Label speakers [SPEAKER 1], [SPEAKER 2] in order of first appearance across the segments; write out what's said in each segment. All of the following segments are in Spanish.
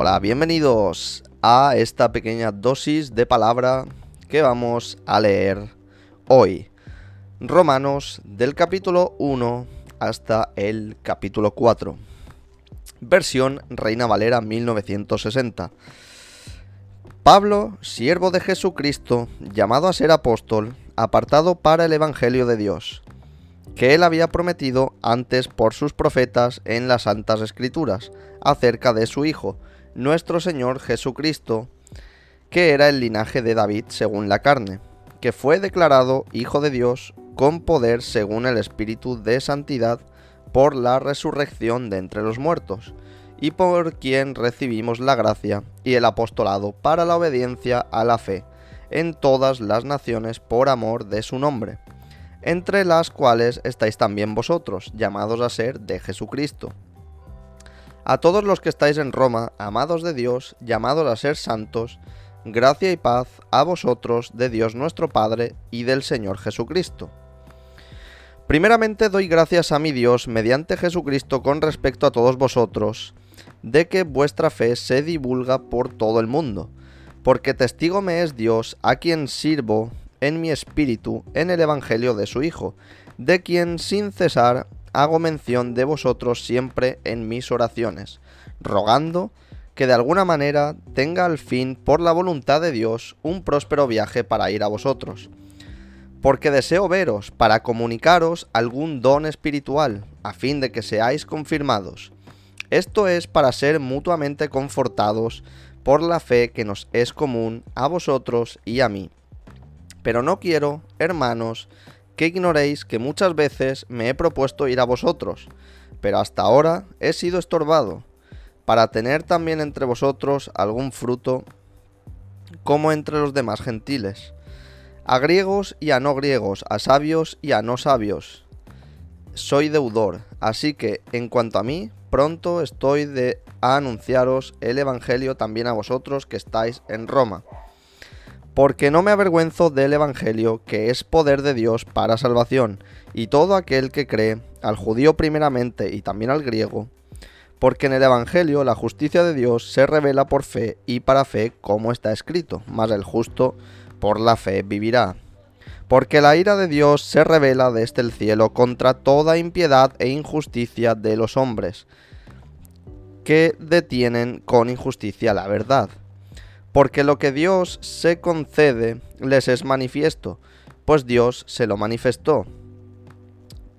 [SPEAKER 1] Hola, bienvenidos a esta pequeña dosis de palabra que vamos a leer hoy. Romanos del capítulo 1 hasta el capítulo 4. Versión Reina Valera 1960. Pablo, siervo de Jesucristo, llamado a ser apóstol, apartado para el Evangelio de Dios, que él había prometido antes por sus profetas en las Santas Escrituras, acerca de su Hijo, nuestro Señor Jesucristo, que era el linaje de David según la carne, que fue declarado Hijo de Dios con poder según el Espíritu de Santidad por la resurrección de entre los muertos, y por quien recibimos la gracia y el apostolado para la obediencia a la fe en todas las naciones por amor de su nombre, entre las cuales estáis también vosotros, llamados a ser de Jesucristo. A todos los que estáis en Roma, amados de Dios, llamados a ser santos, gracia y paz a vosotros de Dios nuestro Padre y del Señor Jesucristo. Primeramente doy gracias a mi Dios mediante Jesucristo con respecto a todos vosotros, de que vuestra fe se divulga por todo el mundo, porque testigo me es Dios a quien sirvo en mi espíritu en el Evangelio de su Hijo, de quien sin cesar hago mención de vosotros siempre en mis oraciones, rogando que de alguna manera tenga al fin, por la voluntad de Dios, un próspero viaje para ir a vosotros. Porque deseo veros para comunicaros algún don espiritual, a fin de que seáis confirmados esto es para ser mutuamente confortados por la fe que nos es común a vosotros y a mí. Pero no quiero, hermanos, que ignoréis que muchas veces me he propuesto ir a vosotros, pero hasta ahora he sido estorbado, para tener también entre vosotros algún fruto como entre los demás gentiles, a griegos y a no griegos, a sabios y a no sabios. Soy deudor, así que en cuanto a mí, pronto estoy de a anunciaros el Evangelio también a vosotros que estáis en Roma. Porque no me avergüenzo del Evangelio, que es poder de Dios para salvación, y todo aquel que cree, al judío primeramente y también al griego, porque en el Evangelio la justicia de Dios se revela por fe y para fe, como está escrito, mas el justo por la fe vivirá. Porque la ira de Dios se revela desde el cielo contra toda impiedad e injusticia de los hombres, que detienen con injusticia la verdad. Porque lo que Dios se concede les es manifiesto, pues Dios se lo manifestó.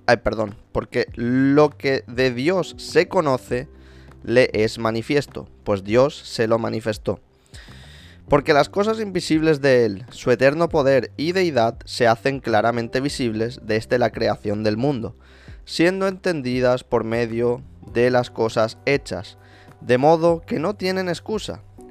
[SPEAKER 1] Ay, perdón, porque lo que de Dios se conoce le es manifiesto, pues Dios se lo manifestó. Porque las cosas invisibles de Él, su eterno poder y deidad, se hacen claramente visibles desde la creación del mundo, siendo entendidas por medio de las cosas hechas, de modo que no tienen excusa,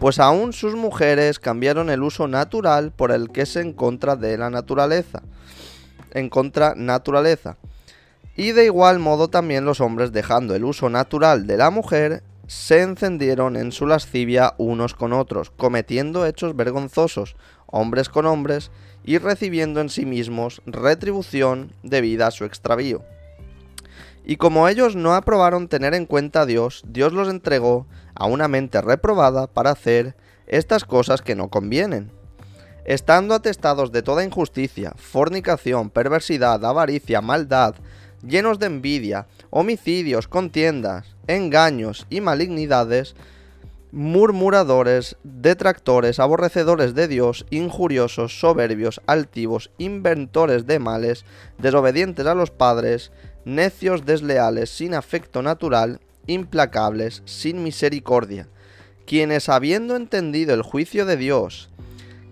[SPEAKER 1] pues aún sus mujeres cambiaron el uso natural por el que se en contra de la naturaleza, en contra naturaleza. Y de igual modo también los hombres dejando el uso natural de la mujer, se encendieron en su lascivia unos con otros, cometiendo hechos vergonzosos, hombres con hombres, y recibiendo en sí mismos retribución debida a su extravío. Y como ellos no aprobaron tener en cuenta a Dios, Dios los entregó a una mente reprobada para hacer estas cosas que no convienen. Estando atestados de toda injusticia, fornicación, perversidad, avaricia, maldad, llenos de envidia, homicidios, contiendas, engaños y malignidades, murmuradores, detractores, aborrecedores de Dios, injuriosos, soberbios, altivos, inventores de males, desobedientes a los padres, necios, desleales, sin afecto natural, implacables, sin misericordia, quienes habiendo entendido el juicio de Dios,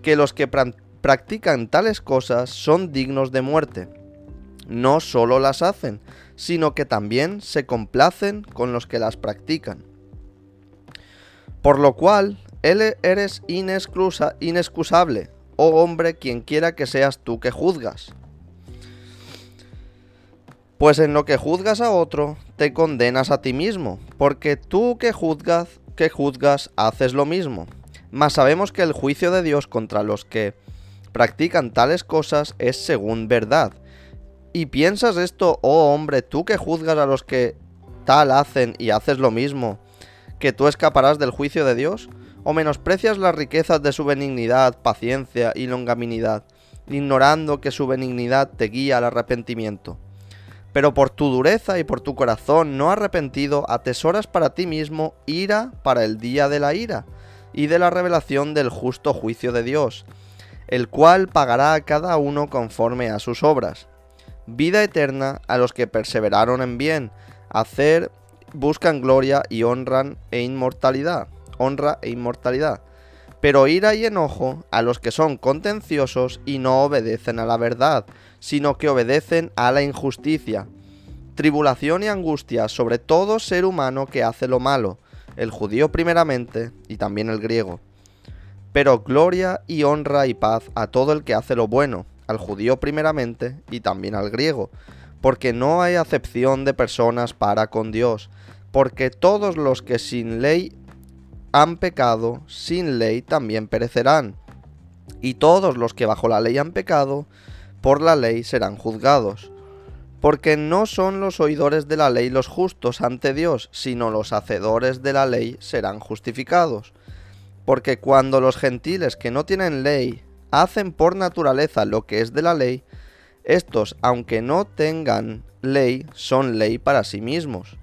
[SPEAKER 1] que los que practican tales cosas son dignos de muerte, no solo las hacen, sino que también se complacen con los que las practican. Por lo cual, él eres inexcusable, oh hombre, quien quiera que seas tú que juzgas. Pues en lo que juzgas a otro, te condenas a ti mismo, porque tú que juzgas, que juzgas, haces lo mismo. Mas sabemos que el juicio de Dios contra los que practican tales cosas es según verdad. ¿Y piensas esto, oh hombre, tú que juzgas a los que tal hacen y haces lo mismo, que tú escaparás del juicio de Dios? ¿O menosprecias las riquezas de su benignidad, paciencia y longaminidad, ignorando que su benignidad te guía al arrepentimiento? Pero por tu dureza y por tu corazón no arrepentido, atesoras para ti mismo ira para el día de la ira y de la revelación del justo juicio de Dios, el cual pagará a cada uno conforme a sus obras. Vida eterna a los que perseveraron en bien, hacer buscan gloria y honran e inmortalidad, honra e inmortalidad. Pero ira y enojo a los que son contenciosos y no obedecen a la verdad, sino que obedecen a la injusticia. Tribulación y angustia sobre todo ser humano que hace lo malo, el judío primeramente y también el griego. Pero gloria y honra y paz a todo el que hace lo bueno, al judío primeramente y también al griego porque no hay acepción de personas para con Dios, porque todos los que sin ley han pecado, sin ley también perecerán, y todos los que bajo la ley han pecado, por la ley serán juzgados. Porque no son los oidores de la ley los justos ante Dios, sino los hacedores de la ley serán justificados. Porque cuando los gentiles que no tienen ley hacen por naturaleza lo que es de la ley, estos, aunque no tengan ley, son ley para sí mismos,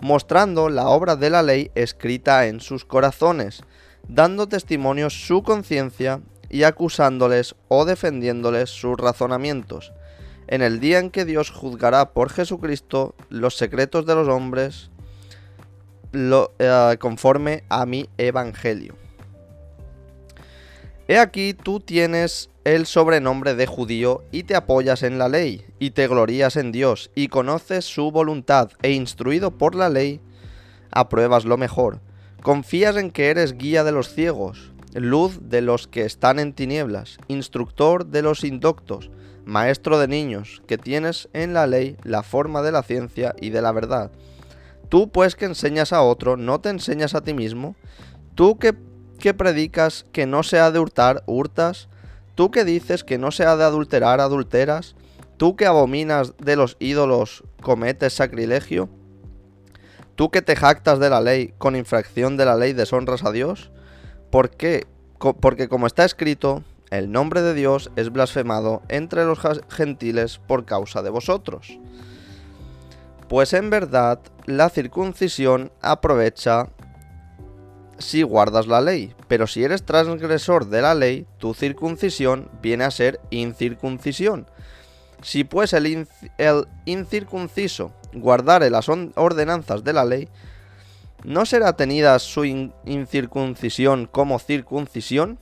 [SPEAKER 1] mostrando la obra de la ley escrita en sus corazones, dando testimonio su conciencia y acusándoles o defendiéndoles sus razonamientos, en el día en que Dios juzgará por Jesucristo los secretos de los hombres eh, conforme a mi evangelio. He aquí tú tienes el sobrenombre de judío y te apoyas en la ley, y te glorías en Dios, y conoces su voluntad, e instruido por la ley, apruebas lo mejor. Confías en que eres guía de los ciegos, luz de los que están en tinieblas, instructor de los indoctos, maestro de niños, que tienes en la ley la forma de la ciencia y de la verdad. Tú pues que enseñas a otro, ¿no te enseñas a ti mismo? Tú que que predicas que no se ha de hurtar, hurtas. Tú que dices que no se ha de adulterar, adulteras. Tú que abominas de los ídolos, cometes sacrilegio. Tú que te jactas de la ley, con infracción de la ley deshonras a Dios. ¿Por qué? Porque como está escrito, el nombre de Dios es blasfemado entre los gentiles por causa de vosotros. Pues en verdad la circuncisión aprovecha si guardas la ley, pero si eres transgresor de la ley, tu circuncisión viene a ser incircuncisión. Si pues el, incircunciso guardare las ordenanzas de la ley, ¿no será tenida su incircuncisión como circuncisión?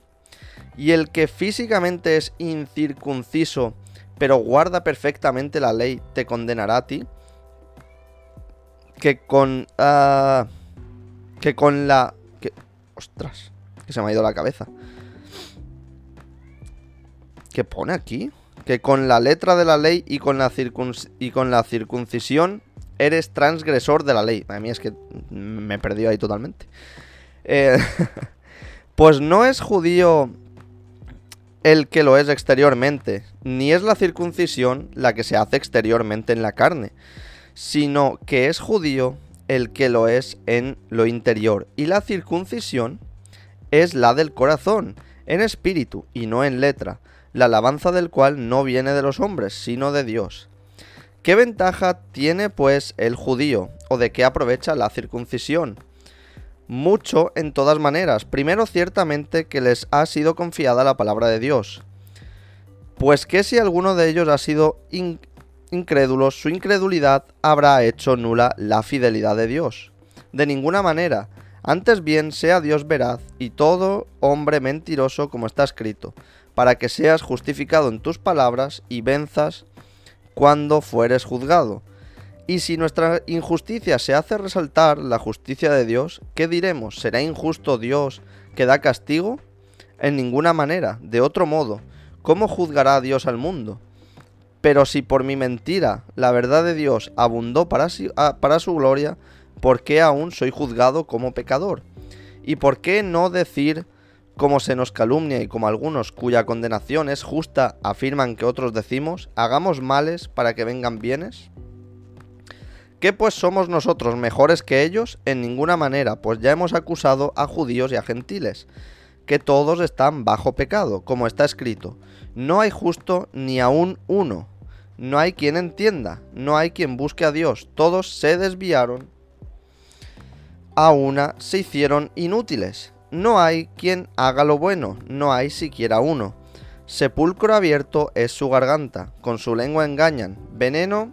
[SPEAKER 1] Y el que físicamente es incircunciso, pero guarda perfectamente la ley, te condenará a ti. Que con... Ah, que con la Ostras, que se me ha ido la cabeza. ¿Qué pone aquí? Que con la letra de la ley y con la, y con la circuncisión eres transgresor de la ley. A mí es que me he perdido ahí totalmente. Eh, pues no es judío el que lo es exteriormente, ni es la circuncisión la que se hace exteriormente en la carne, sino que es judío el que lo es en lo interior. Y la circuncisión es la del corazón, en espíritu y no en letra, la alabanza del cual no viene de los hombres, sino de Dios. ¿Qué ventaja tiene pues el judío o de qué aprovecha la circuncisión? Mucho en todas maneras. Primero, ciertamente que les ha sido confiada la palabra de Dios. Pues que si alguno de ellos ha sido incrédulo, su incredulidad habrá hecho nula la fidelidad de Dios. De ninguna manera. Antes bien sea Dios veraz y todo hombre mentiroso como está escrito, para que seas justificado en tus palabras y venzas cuando fueres juzgado. Y si nuestra injusticia se hace resaltar la justicia de Dios, ¿qué diremos? ¿Será injusto Dios que da castigo? En ninguna manera, de otro modo, ¿cómo juzgará Dios al mundo? Pero si por mi mentira la verdad de Dios abundó para, para su gloria, ¿por qué aún soy juzgado como pecador? ¿Y por qué no decir, como se nos calumnia y como algunos cuya condenación es justa afirman que otros decimos, hagamos males para que vengan bienes? ¿Qué pues somos nosotros mejores que ellos? En ninguna manera, pues ya hemos acusado a judíos y a gentiles, que todos están bajo pecado, como está escrito. No hay justo ni aún uno, no hay quien entienda, no hay quien busque a Dios, todos se desviaron, a una se hicieron inútiles, no hay quien haga lo bueno, no hay siquiera uno. Sepulcro abierto es su garganta, con su lengua engañan, veneno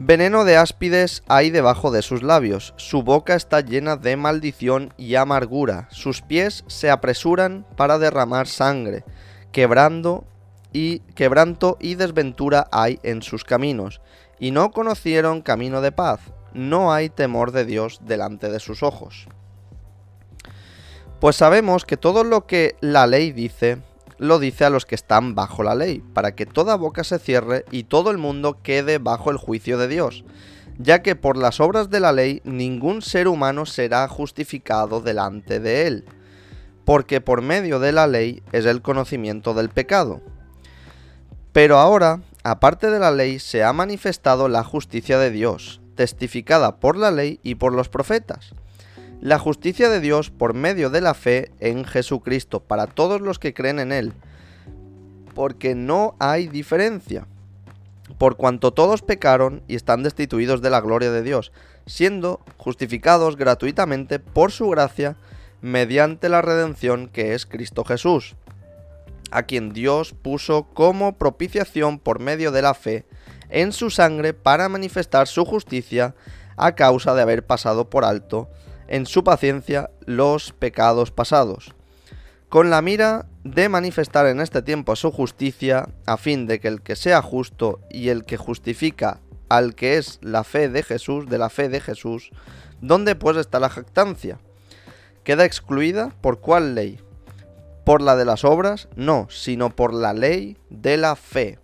[SPEAKER 1] Veneno de áspides hay debajo de sus labios, su boca está llena de maldición y amargura, sus pies se apresuran para derramar sangre, quebrando y quebranto y desventura hay en sus caminos, y no conocieron camino de paz, no hay temor de Dios delante de sus ojos. Pues sabemos que todo lo que la ley dice lo dice a los que están bajo la ley, para que toda boca se cierre y todo el mundo quede bajo el juicio de Dios, ya que por las obras de la ley ningún ser humano será justificado delante de él, porque por medio de la ley es el conocimiento del pecado. Pero ahora, aparte de la ley, se ha manifestado la justicia de Dios, testificada por la ley y por los profetas la justicia de Dios por medio de la fe en Jesucristo para todos los que creen en Él, porque no hay diferencia, por cuanto todos pecaron y están destituidos de la gloria de Dios, siendo justificados gratuitamente por su gracia mediante la redención que es Cristo Jesús, a quien Dios puso como propiciación por medio de la fe en su sangre para manifestar su justicia a causa de haber pasado por alto en su paciencia los pecados pasados, con la mira de manifestar en este tiempo su justicia, a fin de que el que sea justo y el que justifica al que es la fe de Jesús, de la fe de Jesús, ¿dónde pues está la jactancia? ¿Queda excluida por cuál ley? ¿Por la de las obras? No, sino por la ley de la fe.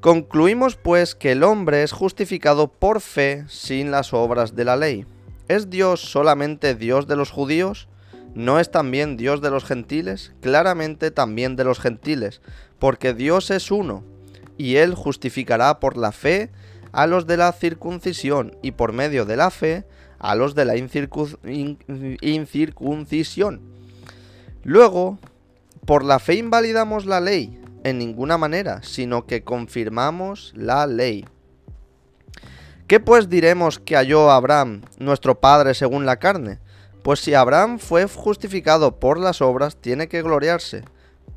[SPEAKER 1] Concluimos pues que el hombre es justificado por fe sin las obras de la ley. ¿Es Dios solamente Dios de los judíos? ¿No es también Dios de los gentiles? Claramente también de los gentiles, porque Dios es uno, y Él justificará por la fe a los de la circuncisión y por medio de la fe a los de la incircuncisión. Luego, por la fe invalidamos la ley, en ninguna manera, sino que confirmamos la ley. ¿Qué pues diremos que halló Abraham, nuestro padre según la carne? Pues si Abraham fue justificado por las obras, tiene que gloriarse,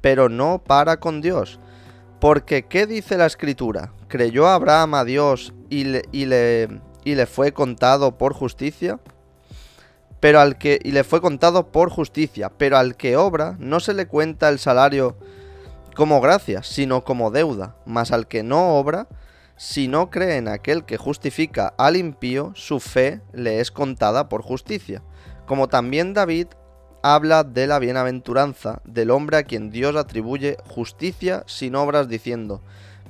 [SPEAKER 1] pero no para con Dios. Porque ¿qué dice la escritura? ¿Creyó Abraham a Dios y le, y le, y le fue contado por justicia? Pero al que y le fue contado por justicia, pero al que obra no se le cuenta el salario como gracia, sino como deuda, mas al que no obra si no cree en aquel que justifica al impío, su fe le es contada por justicia. Como también David habla de la bienaventuranza del hombre a quien Dios atribuye justicia sin obras, diciendo,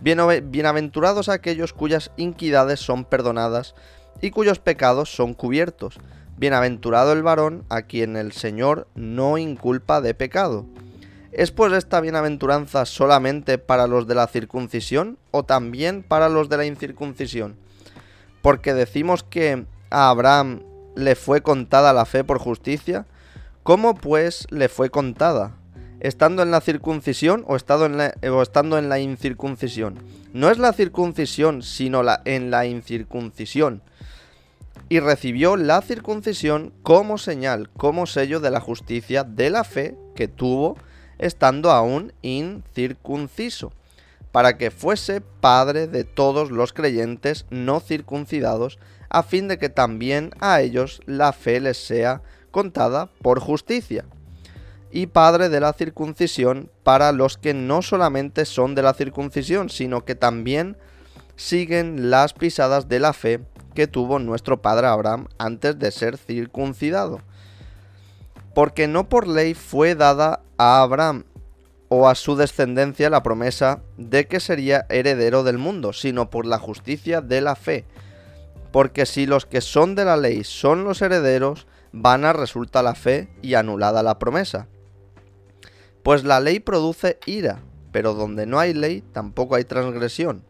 [SPEAKER 1] Bienaventurados aquellos cuyas inquidades son perdonadas y cuyos pecados son cubiertos. Bienaventurado el varón a quien el Señor no inculpa de pecado. ¿Es pues esta bienaventuranza solamente para los de la circuncisión o también para los de la incircuncisión? Porque decimos que a Abraham le fue contada la fe por justicia. ¿Cómo pues le fue contada? ¿Estando en la circuncisión o, o estando en la incircuncisión? No es la circuncisión, sino la, en la incircuncisión. y recibió la circuncisión como señal, como sello de la justicia de la fe que tuvo estando aún incircunciso, para que fuese padre de todos los creyentes no circuncidados, a fin de que también a ellos la fe les sea contada por justicia, y padre de la circuncisión para los que no solamente son de la circuncisión, sino que también siguen las pisadas de la fe que tuvo nuestro padre Abraham antes de ser circuncidado. Porque no por ley fue dada a Abraham o a su descendencia la promesa de que sería heredero del mundo, sino por la justicia de la fe. Porque si los que son de la ley son los herederos, vana resulta la fe y anulada la promesa. Pues la ley produce ira, pero donde no hay ley tampoco hay transgresión.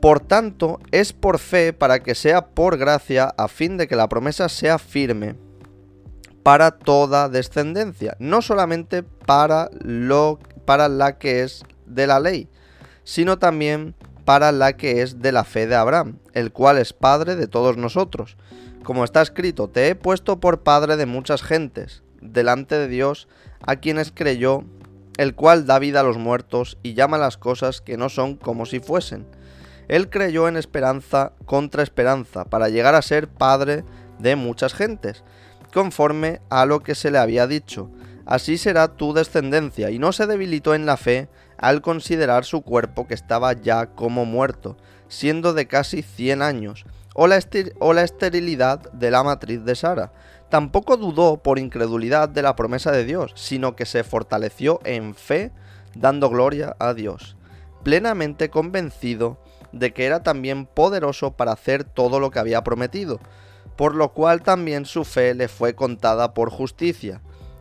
[SPEAKER 1] Por tanto, es por fe para que sea por gracia, a fin de que la promesa sea firme para toda descendencia, no solamente para, lo, para la que es de la ley, sino también para la que es de la fe de Abraham, el cual es padre de todos nosotros. Como está escrito, te he puesto por padre de muchas gentes, delante de Dios, a quienes creyó, el cual da vida a los muertos y llama las cosas que no son como si fuesen él creyó en esperanza contra esperanza para llegar a ser padre de muchas gentes, conforme a lo que se le había dicho. Así será tu descendencia, y no se debilitó en la fe al considerar su cuerpo que estaba ya como muerto, siendo de casi 100 años, o la, o la esterilidad de la matriz de Sara. Tampoco dudó por incredulidad de la promesa de Dios, sino que se fortaleció en fe, dando gloria a Dios, plenamente convencido de que era también poderoso para hacer todo lo que había prometido, por lo cual también su fe le fue contada por justicia.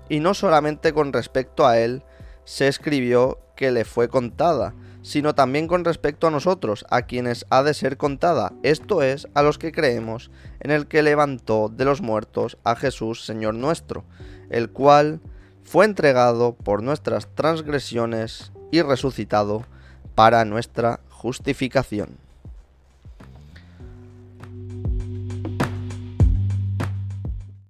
[SPEAKER 1] Y no solamente con respecto a él se escribió que le fue contada, sino también con respecto a nosotros, a quienes ha de ser contada, esto es, a los que creemos en el que levantó de los muertos a Jesús Señor nuestro, el cual fue entregado por nuestras transgresiones y resucitado para nuestra justificación.